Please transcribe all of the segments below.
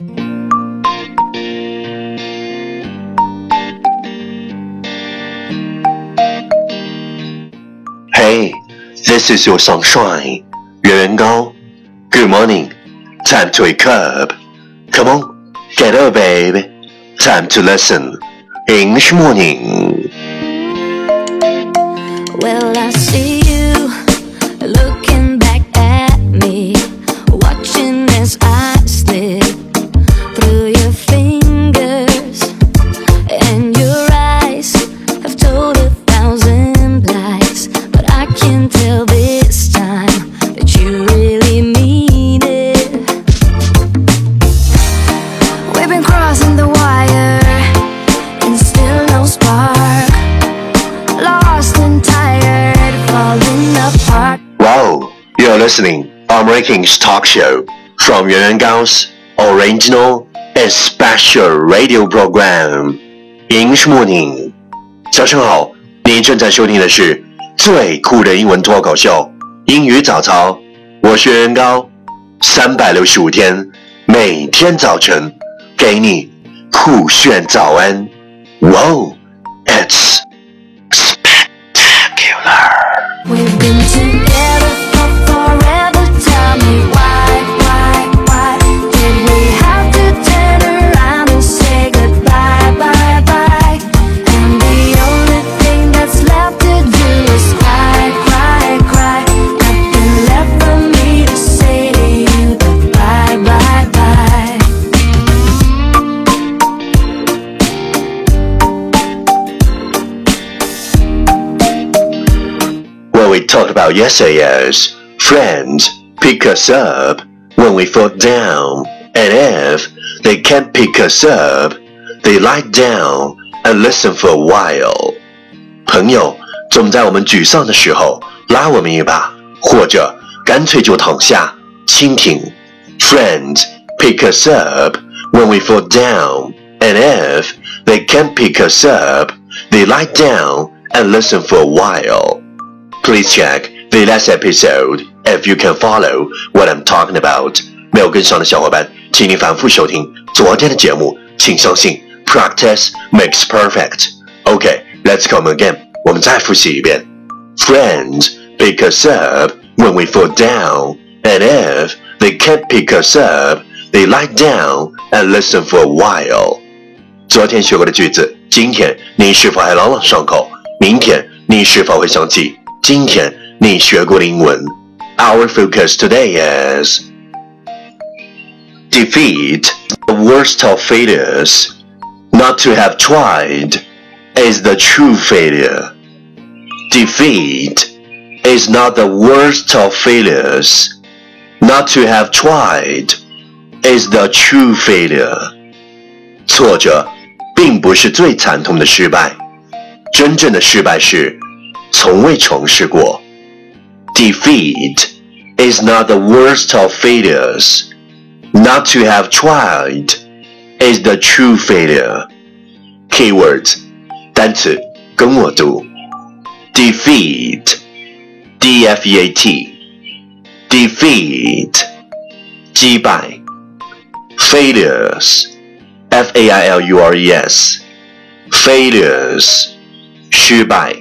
Hey, this is your sunshine, Yuan Gao. Good morning. Time to wake up. Come on, get up, baby. Time to listen. English morning. you're listening American's talk show from Yuan Yuan Gao's original and special radio program English Morning。早上好，您正在收听的是最酷的英文脱口秀英语早操，我是袁元高，三百六十五天，每天早晨给你酷炫早安。Wow, it's spectacular. we talked about yesterday is friends pick us up when we fall down, and if they can't pick us up, they lie down and listen for a while. 朋友总在我们沮丧的时候拉我们一把，或者干脆就躺下倾听。Friends pick us up when we fall down, and if they can't pick us up, they lie down and listen for a while. Please check the last episode if you can follow what I'm talking about. 没有跟上的小伙伴，请你反复收听昨天的节目。请相信，practice makes perfect. Okay, let's come again. 我们再复习一遍。Friends pick us up when we fall down, and if they can't pick us up, they lie down and listen for a while. 昨天学过的句子，今天你是否还朗朗上口？明天你是否会想起今天 你学过的英文？Our focus today is defeat, the worst of failures. Not to have tried is the true failure. Defeat is not the worst of failures. Not to have tried is the true failure. 挫折并不是最惨痛的失败，真正的失败是从未尝试过。 Defeat is not the worst of failures. Not to have tried is the true failure. Keywords 单词跟我读：defeat, d f e a t, defeat 击败；failures, f a i l u r e s, failures 失败。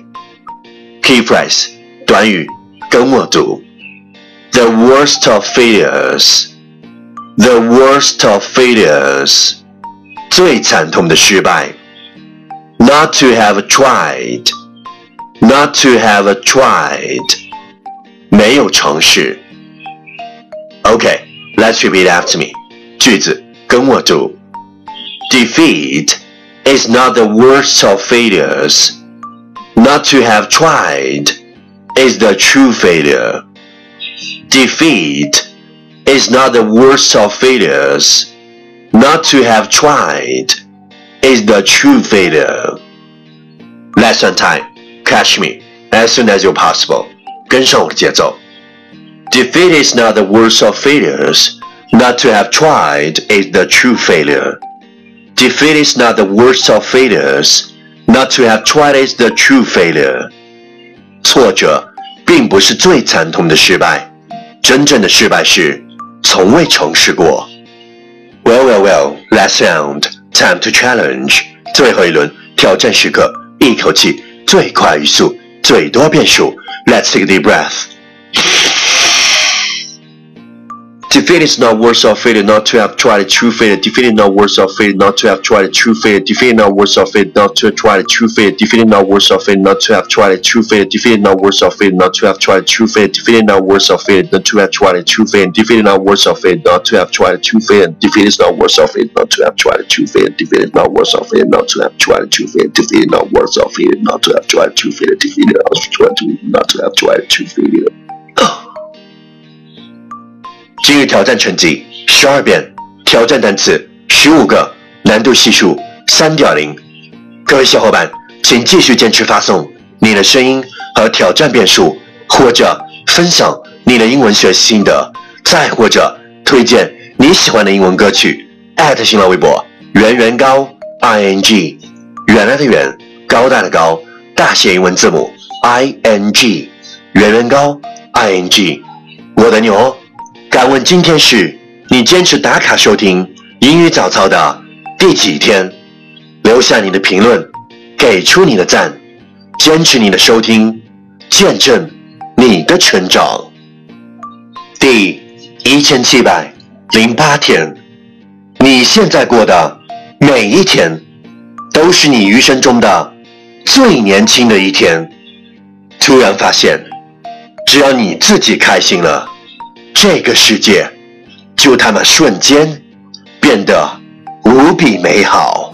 Key phrase 短语 跟我读：The worst of failures. The worst of failures. 最惨痛的失败。Not to have tried. Not to have tried. 没有尝试。Okay, let's repeat after me. 句子跟我读：Defeat is not the worst of failures. Not to have tried is the true failure. Defeat is not the worst of failures. Not to have tried is the true failure. Lesson time. Catch me as soon as you're possible. 跟上我的节奏。Defeat is not the worst of failures. Not to have tried is the true failure. Defeat is not the worst of failures. Not to have tried is the true failure. 挫折 并不是最惨痛的失败，真正的失败是从未尝试过。Well, well, well, last round, time to challenge，最后一轮挑战时刻，一口气最快语速，最多变数。Let's take a deep breath. Defeat is not worse off failure not to have tried a true failure. Defeat is not worse off failure not to have tried a true failure. Defeat is not worse off failure not to have tried a true failure. Defeat is not worse off failure not to have tried a true failure. Defeat is not worse off failure not to have tried a true failure. Defeat is not worse off failure not to have tried a true failure. Defeat is not worse off failure not to have tried a true failure. Defeat is not worse off failure not to have tried a true failure. Defeat is not worse off failure not to have tried a true failure. Defeat is not worse off failure not to have tried a true failure. Defeat is not to have tried a true failure. 今日挑战成绩十二遍，挑战单词十五个，难度系数三点零。各位小伙伴，请继续坚持发送你的声音和挑战遍数，或者分享你的英文学习心得，再或者推荐你喜欢的英文歌曲。艾特新浪微博圆圆高 i n g，原来的圆，高大的高，大写英文字母 i n g，圆圆高 i n g，我的牛。敢问今天是你坚持打卡收听英语早操的第几天？留下你的评论，给出你的赞，坚持你的收听，见证你的成长。第一千七百零八天，你现在过的每一天，都是你余生中的最年轻的一天。突然发现，只要你自己开心了。这个世界就他妈瞬间变得无比美好。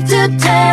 have to tell.